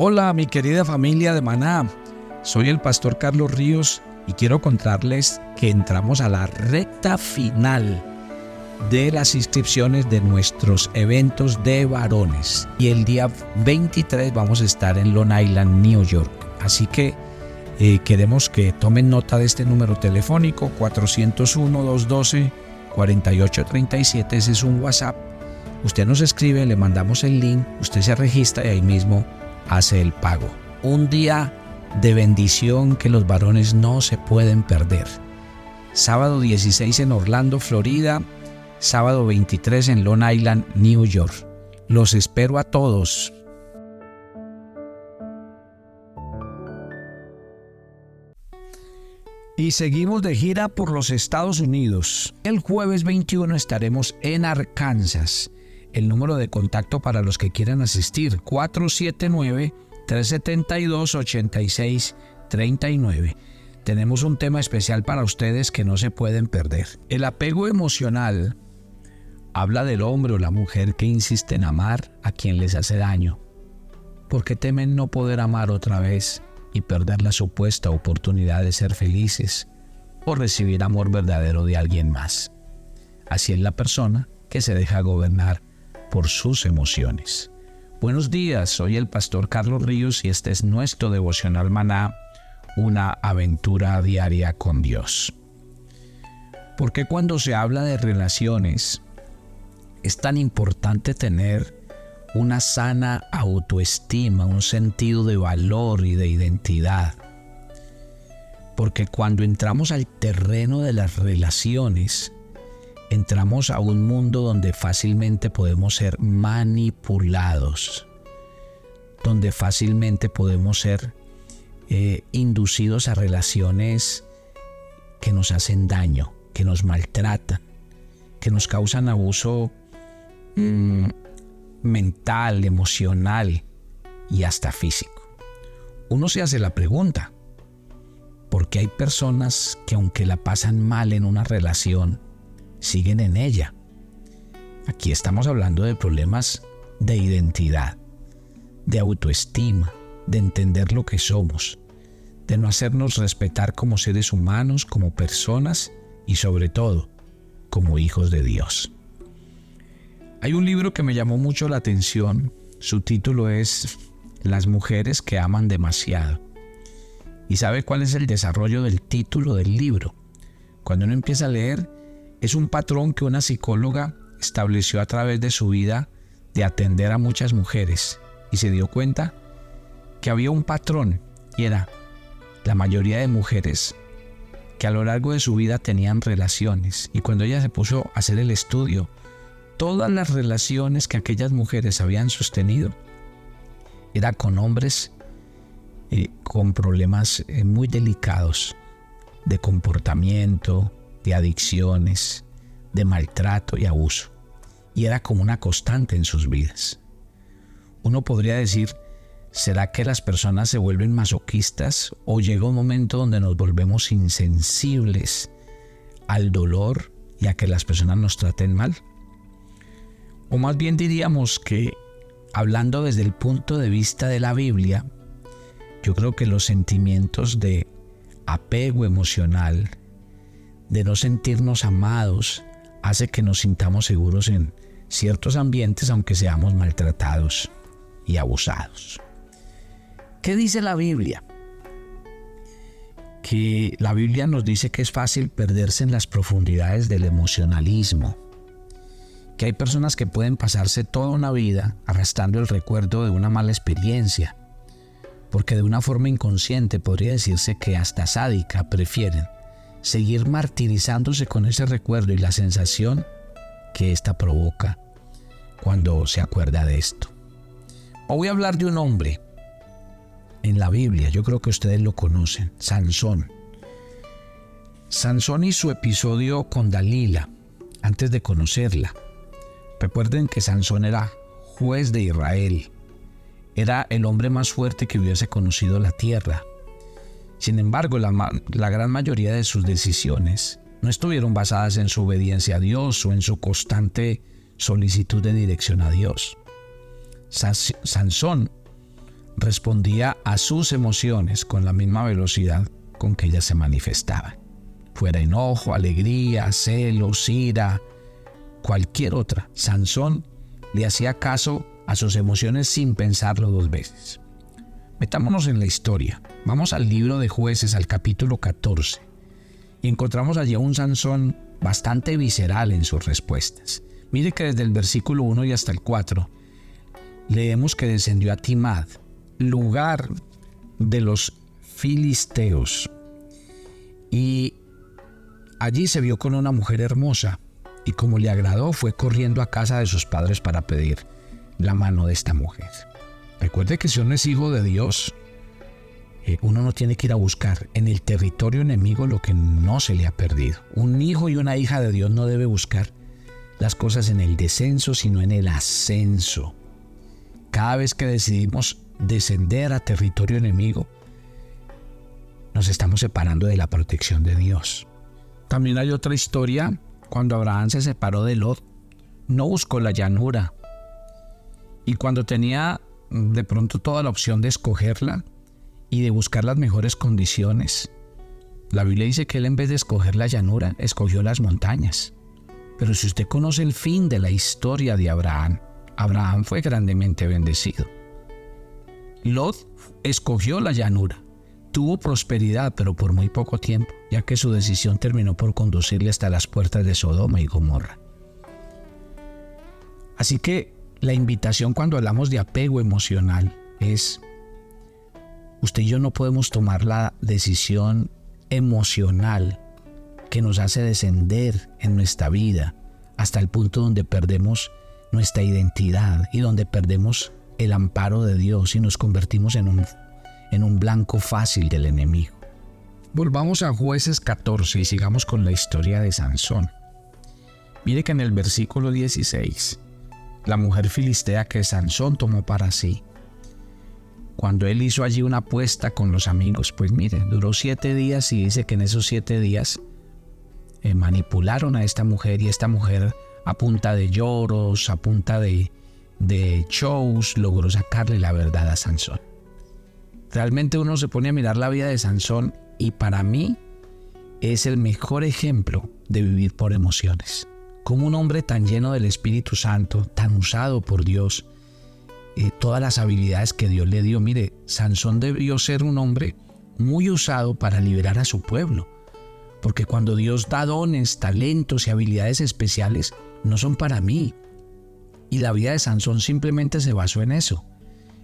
Hola mi querida familia de Maná, soy el pastor Carlos Ríos y quiero contarles que entramos a la recta final de las inscripciones de nuestros eventos de varones y el día 23 vamos a estar en Long Island, New York. Así que eh, queremos que tomen nota de este número telefónico 401-212-4837, ese es un WhatsApp. Usted nos escribe, le mandamos el link, usted se registra y ahí mismo hace el pago. Un día de bendición que los varones no se pueden perder. Sábado 16 en Orlando, Florida. Sábado 23 en Long Island, New York. Los espero a todos. Y seguimos de gira por los Estados Unidos. El jueves 21 estaremos en Arkansas el número de contacto para los que quieran asistir, 479-372-8639. Tenemos un tema especial para ustedes que no se pueden perder. El apego emocional habla del hombre o la mujer que insiste en amar a quien les hace daño, porque temen no poder amar otra vez y perder la supuesta oportunidad de ser felices o recibir amor verdadero de alguien más. Así es la persona que se deja gobernar por sus emociones. Buenos días, soy el pastor Carlos Ríos y este es nuestro devocional maná, una aventura diaria con Dios. Porque cuando se habla de relaciones es tan importante tener una sana autoestima, un sentido de valor y de identidad? Porque cuando entramos al terreno de las relaciones, entramos a un mundo donde fácilmente podemos ser manipulados, donde fácilmente podemos ser eh, inducidos a relaciones que nos hacen daño, que nos maltratan, que nos causan abuso mm, mental, emocional y hasta físico. Uno se hace la pregunta, ¿por qué hay personas que aunque la pasan mal en una relación, siguen en ella. Aquí estamos hablando de problemas de identidad, de autoestima, de entender lo que somos, de no hacernos respetar como seres humanos, como personas y sobre todo como hijos de Dios. Hay un libro que me llamó mucho la atención, su título es Las mujeres que aman demasiado. ¿Y sabe cuál es el desarrollo del título del libro? Cuando uno empieza a leer, es un patrón que una psicóloga estableció a través de su vida de atender a muchas mujeres y se dio cuenta que había un patrón y era la mayoría de mujeres que a lo largo de su vida tenían relaciones. Y cuando ella se puso a hacer el estudio, todas las relaciones que aquellas mujeres habían sostenido era con hombres eh, con problemas eh, muy delicados de comportamiento, de adicciones, de maltrato y abuso. Y era como una constante en sus vidas. Uno podría decir, ¿será que las personas se vuelven masoquistas o llega un momento donde nos volvemos insensibles al dolor y a que las personas nos traten mal? O más bien diríamos que, hablando desde el punto de vista de la Biblia, yo creo que los sentimientos de apego emocional de no sentirnos amados hace que nos sintamos seguros en ciertos ambientes aunque seamos maltratados y abusados. ¿Qué dice la Biblia? Que la Biblia nos dice que es fácil perderse en las profundidades del emocionalismo, que hay personas que pueden pasarse toda una vida arrastrando el recuerdo de una mala experiencia, porque de una forma inconsciente podría decirse que hasta sádica prefieren seguir martirizándose con ese recuerdo y la sensación que ésta provoca cuando se acuerda de esto. Hoy voy a hablar de un hombre en la Biblia, yo creo que ustedes lo conocen, Sansón. Sansón y su episodio con Dalila, antes de conocerla. Recuerden que Sansón era juez de Israel, era el hombre más fuerte que hubiese conocido la tierra, sin embargo, la, gran mayoría de sus decisiones no estuvieron basadas en su obediencia a Dios o en su constante solicitud de dirección a Dios. Sansón respondía a sus emociones con la misma velocidad con que ellas se manifestaban. Fuera enojo, alegría, celos, ira, cualquier otra. Sansón le hacía caso a sus emociones sin pensarlo dos veces. Metámonos en la historia. Vamos al libro de jueces, al capítulo 14, y encontramos allí a un Sansón bastante visceral en sus respuestas. Mire que desde el versículo 1 y hasta el 4 leemos que descendió a Timad, lugar de los filisteos, y allí se vio con una mujer hermosa, y como le agradó fue corriendo a casa de sus padres para pedir la mano de esta mujer. Recuerde que si uno es hijo de Dios, eh, uno no tiene que ir a buscar en el territorio enemigo lo que no se le ha perdido. Un hijo y una hija de Dios no debe buscar las cosas en el descenso, sino en el ascenso. Cada vez que decidimos descender a territorio enemigo, nos estamos separando de la protección de Dios. También hay otra historia, cuando Abraham se separó de Lot, no buscó la llanura. Y cuando tenía de pronto toda la opción de escogerla y de buscar las mejores condiciones. La Biblia dice que él en vez de escoger la llanura, escogió las montañas. Pero si usted conoce el fin de la historia de Abraham, Abraham fue grandemente bendecido. Lot escogió la llanura, tuvo prosperidad, pero por muy poco tiempo, ya que su decisión terminó por conducirle hasta las puertas de Sodoma y Gomorra. Así que la invitación cuando hablamos de apego emocional es, usted y yo no podemos tomar la decisión emocional que nos hace descender en nuestra vida hasta el punto donde perdemos nuestra identidad y donde perdemos el amparo de Dios y nos convertimos en un, en un blanco fácil del enemigo. Volvamos a jueces 14 y sigamos con la historia de Sansón. Mire que en el versículo 16 la mujer filistea que Sansón tomó para sí. Cuando él hizo allí una apuesta con los amigos, pues mire, duró siete días y dice que en esos siete días eh, manipularon a esta mujer y esta mujer a punta de lloros, a punta de, de shows, logró sacarle la verdad a Sansón. Realmente uno se pone a mirar la vida de Sansón y para mí es el mejor ejemplo de vivir por emociones como un hombre tan lleno del Espíritu Santo, tan usado por Dios, eh, todas las habilidades que Dios le dio. Mire, Sansón debió ser un hombre muy usado para liberar a su pueblo, porque cuando Dios da dones, talentos y habilidades especiales, no son para mí. Y la vida de Sansón simplemente se basó en eso,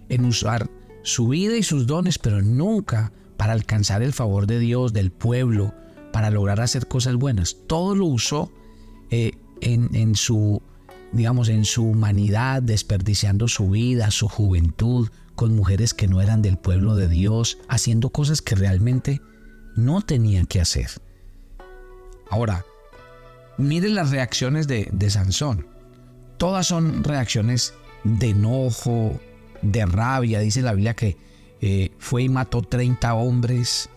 en usar su vida y sus dones, pero nunca para alcanzar el favor de Dios, del pueblo, para lograr hacer cosas buenas. Todo lo usó eh, en, su, digamos, en su humanidad, desperdiciando su vida, su juventud, con mujeres que no eran del pueblo de Dios, haciendo cosas que realmente no tenían que hacer. Ahora, miren las reacciones de, Sansón. Todas son reacciones de enojo, de rabia. Dice la Biblia que eh, fue y mató 30 hombres.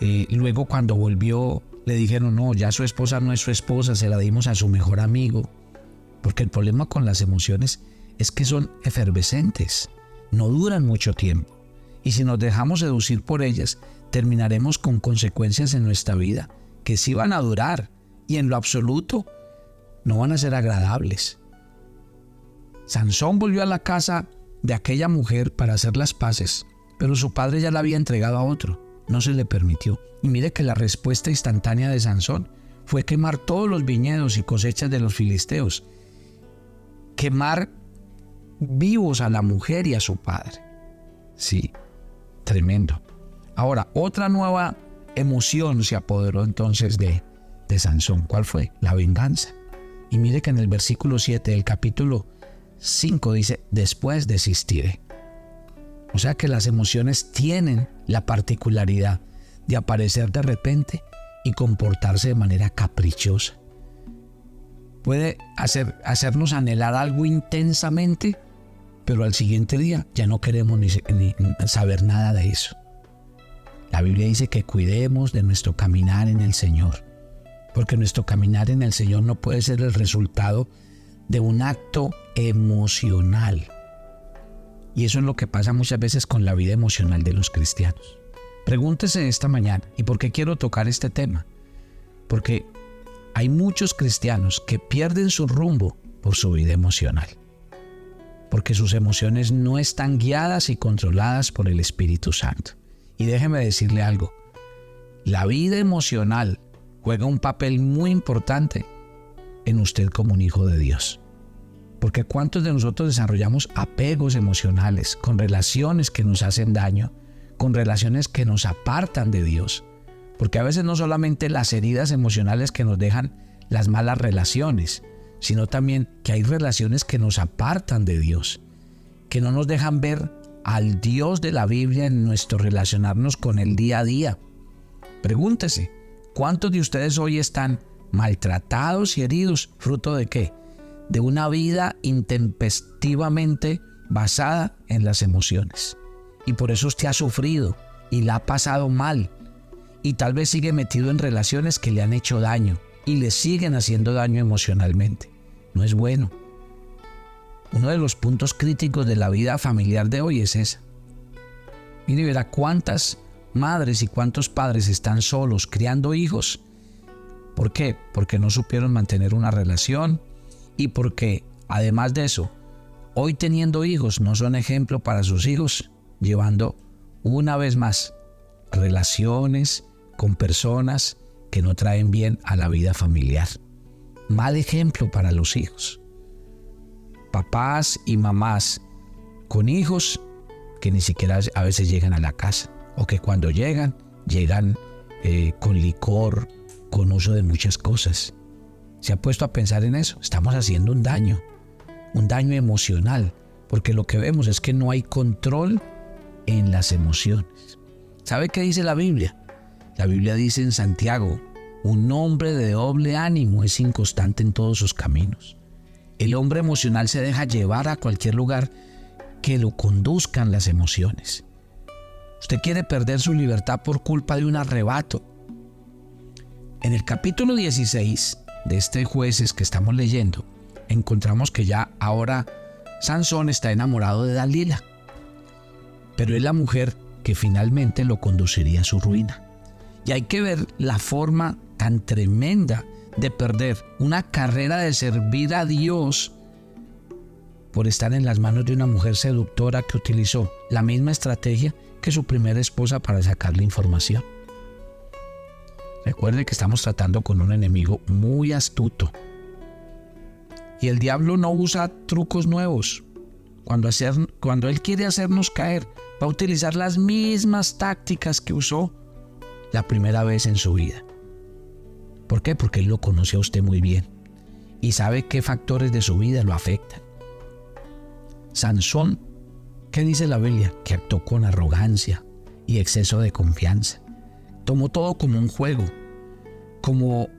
Eh, luego cuando volvió le dijeron, no, ya su esposa no es su esposa, se la dimos a su mejor amigo. Porque el problema con las emociones es que son efervescentes, no duran mucho tiempo. Y si nos dejamos seducir por ellas, terminaremos con consecuencias en nuestra vida que sí van a durar y en lo absoluto no van a ser agradables. Sansón volvió a la casa de aquella mujer para hacer las paces, pero su padre ya la había entregado a otro no se le permitió. Y mire que la respuesta instantánea de Sansón fue quemar todos los viñedos y cosechas de los filisteos, quemar vivos a la mujer y a su padre. Sí, tremendo. Ahora, otra nueva emoción se apoderó entonces de, de Sansón. ¿Cuál fue? La venganza. Y mire que en el versículo 7 del capítulo 5 dice, después desistiré. O sea que las emociones tienen la particularidad de aparecer de repente y comportarse de manera caprichosa. Puede hacer, hacernos anhelar algo intensamente, pero al siguiente día ya no queremos ni, ni saber nada de eso. La Biblia dice que cuidemos de nuestro caminar en el Señor, porque nuestro caminar en el Señor no puede ser el resultado de un acto emocional Y eso es lo que pasa muchas veces con la vida emocional de los cristianos. Pregúntese esta mañana, ¿y por qué quiero tocar este tema? Porque hay muchos cristianos que pierden su rumbo por su vida emocional. Porque sus emociones no están guiadas y controladas por el Espíritu Santo. Y déjeme decirle algo, la vida emocional juega un papel muy importante en usted como un hijo de Dios. Porque ¿cuántos de nosotros desarrollamos apegos emocionales con relaciones que nos hacen daño, con relaciones que nos apartan de Dios? Porque a veces no solamente las heridas emocionales que nos dejan las malas relaciones, sino también que hay relaciones que nos apartan de Dios, que no nos dejan ver al Dios de la Biblia en nuestro relacionarnos con el día a día. Pregúntese, ¿cuántos de ustedes hoy están maltratados y heridos fruto de qué? De una vida intempestivamente basada en las emociones. Y por eso usted ha sufrido y la ha pasado mal. Y tal vez sigue metido en relaciones que le han hecho daño y le siguen haciendo daño emocionalmente. No es bueno. Uno de los puntos críticos de la vida familiar de hoy es esa. Mire, verá cuántas madres y cuántos padres están solos criando hijos. ¿Por qué? Porque no supieron mantener una relación, y porque, además de eso, hoy teniendo hijos no son ejemplo para sus hijos, llevando una vez más relaciones con personas que no traen bien a la vida familiar. Mal ejemplo para los hijos. Papás y mamás con hijos que ni siquiera a veces llegan a la casa o que cuando llegan, llegan eh, con licor, con uso de muchas cosas. ¿Se ha puesto a pensar en eso? Estamos haciendo un daño, un daño emocional, porque lo que vemos es que no hay control en las emociones. ¿Sabe qué dice la Biblia? La Biblia dice en Santiago, un hombre de doble ánimo es inconstante en todos sus caminos. El hombre emocional se deja llevar a cualquier lugar que lo conduzcan las emociones. Usted quiere perder su libertad por culpa de un arrebato. En el capítulo 16 de este jueces que estamos leyendo, encontramos que ya ahora Sansón está enamorado de Dalila, pero es la mujer que finalmente lo conduciría a su ruina. Y hay que ver la forma tan tremenda de perder una carrera de servir a Dios por estar en las manos de una mujer seductora que utilizó la misma estrategia que su primera esposa para sacarle información. Recuerde que estamos tratando con un enemigo muy astuto. Y el diablo no usa trucos nuevos. Cuando, cuando él quiere hacernos caer, va a utilizar las mismas tácticas que usó la primera vez en su vida. ¿Por qué? Porque él lo conoce a usted muy bien y sabe qué factores de su vida lo afectan. Sansón, ¿qué dice la Biblia? Que actuó con arrogancia y exceso de confianza. Tomó todo como un juego, como,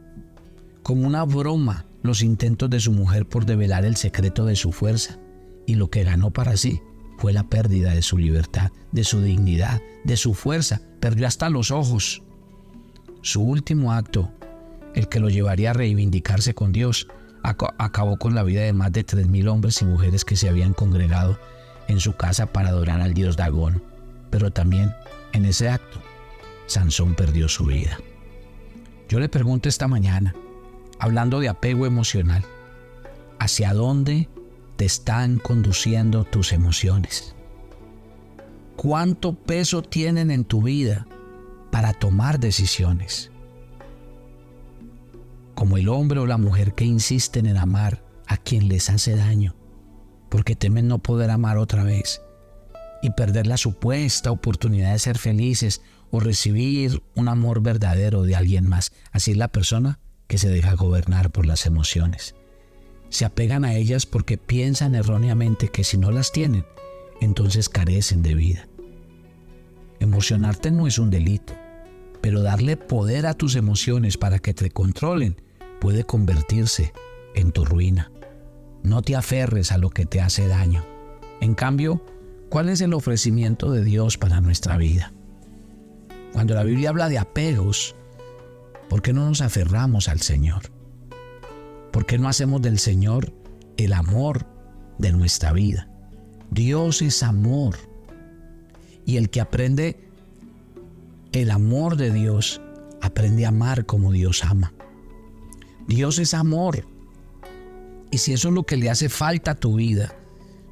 como una broma los intentos de su mujer por develar el secreto de su fuerza, y lo que ganó para sí fue la pérdida de su libertad, de su dignidad, de su fuerza, perdió hasta los ojos. Su último acto, el que lo llevaría a reivindicarse con Dios, acabó con la vida de más de 3.000 hombres y mujeres que se habían congregado en su casa para adorar al dios Dagón. Pero también en ese acto Sansón perdió su vida. Yo le pregunto esta mañana, hablando de apego emocional, ¿hacia dónde te están conduciendo tus emociones? ¿Cuánto peso tienen en tu vida para tomar decisiones? Como el hombre o la mujer que insisten en amar a quien les hace daño, porque temen no poder amar otra vez y perder la supuesta oportunidad de ser felices o recibir un amor verdadero de alguien más. Así es la persona que se deja gobernar por las emociones. Se apegan a ellas porque piensan erróneamente que si no las tienen, entonces carecen de vida. Emocionarte no es un delito, pero darle poder a tus emociones para que te controlen puede convertirse en tu ruina. No te aferres a lo que te hace daño. En cambio, ¿cuál es el ofrecimiento de Dios para nuestra vida? Cuando la Biblia habla de apegos, ¿por qué no nos aferramos al Señor? ¿Por qué no hacemos del Señor el amor de nuestra vida? Dios es amor. Y el que aprende el amor de Dios, aprende a amar como Dios ama. Dios es amor. Y si eso es lo que le hace falta a tu vida,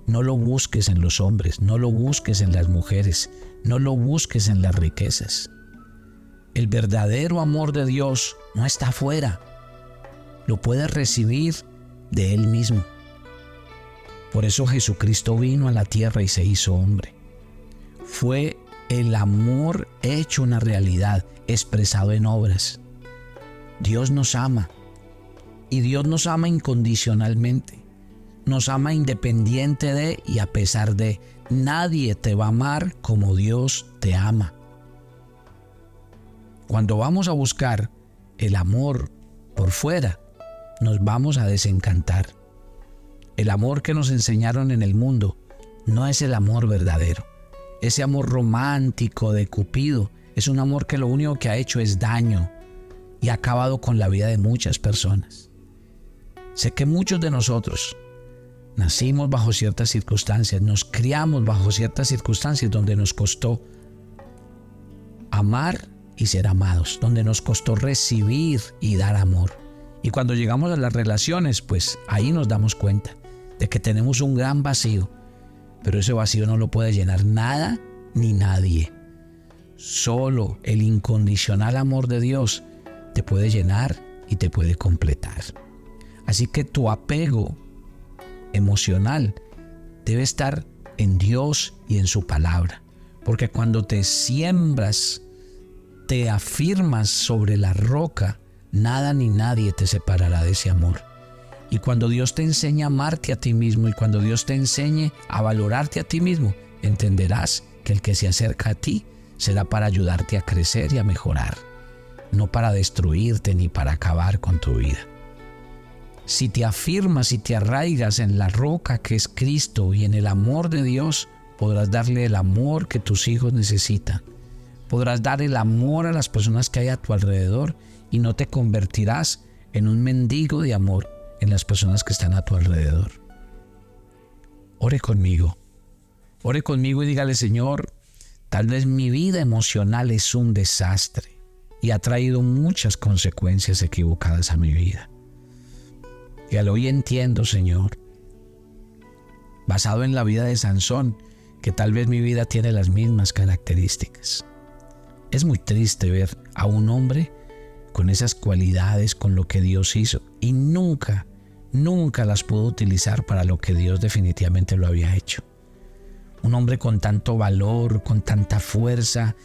no lo busques en los hombres, no lo busques en las mujeres, no lo busques en las riquezas. El verdadero amor de Dios no está afuera, lo puedes recibir de Él mismo. Por eso Jesucristo vino a la tierra y se hizo hombre. Fue el amor hecho una realidad, expresado en obras. Dios nos ama y Dios nos ama incondicionalmente. Nos ama independiente de y a pesar de. Nadie te va a amar como Dios te ama. Cuando vamos a buscar el amor por fuera, nos vamos a desencantar. El amor que nos enseñaron en el mundo no es el amor verdadero. Ese amor romántico de Cupido es un amor que lo único que ha hecho es daño y ha acabado con la vida de muchas personas. Sé que muchos de nosotros nacimos bajo ciertas circunstancias, nos criamos bajo ciertas circunstancias donde nos costó amar y ser amados, donde nos costó recibir y dar amor. Y cuando llegamos a las relaciones, pues ahí nos damos cuenta de que tenemos un gran vacío, pero ese vacío no lo puede llenar nada ni nadie. Solo el incondicional amor de Dios te puede llenar y te puede completar. Así que tu apego emocional debe estar en Dios y en su palabra. Porque cuando te siembras, te afirmas sobre la roca, nada ni nadie te separará de ese amor. Y cuando Dios te enseña a amarte a ti mismo y cuando Dios te enseñe a valorarte a ti mismo, entenderás que el que se acerca a ti será para ayudarte a crecer y a mejorar, no para destruirte ni para acabar con tu vida. Si te afirmas y te arraigas en la roca que es Cristo y en el amor de Dios, podrás darle el amor que tus hijos necesitan. Podrás dar el amor a las personas que hay a tu alrededor y no te convertirás en un mendigo de amor en las personas que están a tu alrededor. Ore conmigo. Ore conmigo y dígale, Señor, tal vez mi vida emocional es un desastre y ha traído muchas consecuencias equivocadas a mi vida. Y al hoy entiendo, Señor, basado en la vida de Sansón, que tal vez mi vida tiene las mismas características. Es muy triste ver a un hombre con esas cualidades, con lo que Dios hizo, y nunca, nunca las pudo utilizar para lo que Dios definitivamente lo había hecho. Un hombre con tanto valor, con tanta fuerza,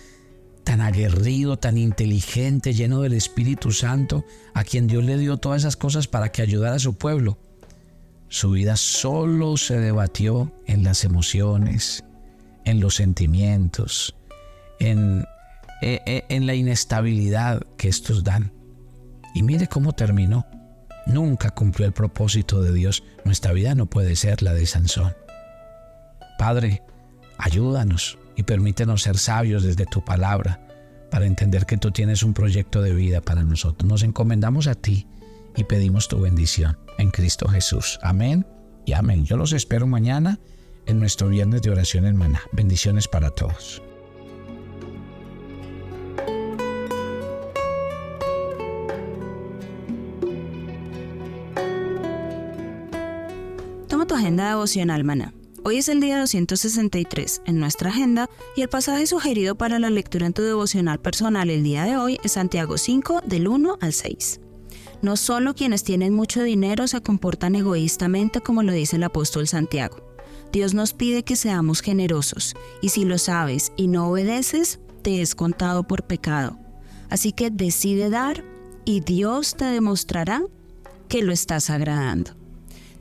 tan aguerrido, tan inteligente, lleno del Espíritu Santo, a quien Dios le dio todas esas cosas para que ayudara a su pueblo. Su vida solo se debatió en las emociones, en los sentimientos, en eh, eh, en la inestabilidad que estos dan. Y mire cómo terminó. Nunca cumplió el propósito de Dios. Nuestra vida no puede ser la de Sansón. Padre, ayúdanos y permítenos ser sabios desde tu palabra para entender que tú tienes un proyecto de vida para nosotros. Nos encomendamos a ti y pedimos tu bendición en Cristo Jesús. Amén y amén. Yo los espero mañana en nuestro viernes de oración en Maná. Bendiciones para todos. agenda devocional maná. Hoy es el día 263 en nuestra agenda y el pasaje sugerido para la lectura en tu devocional personal el día de hoy es Santiago 5 del 1 al 6. No solo quienes tienen mucho dinero se comportan egoístamente como lo dice el apóstol Santiago. Dios nos pide que seamos generosos y si lo sabes y no obedeces, te es contado por pecado. Así que decide dar y Dios te demostrará que lo estás agradando.